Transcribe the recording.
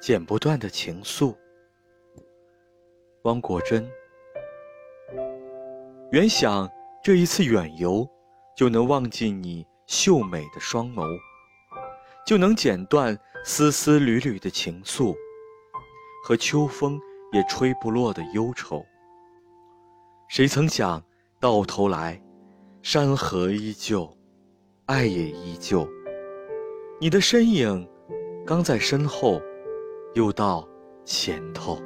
剪不断的情愫。汪国真，原想这一次远游，就能忘记你秀美的双眸，就能剪断丝丝缕缕的情愫，和秋风也吹不落的忧愁。谁曾想到头来，山河依旧，爱也依旧。你的身影，刚在身后，又到前头。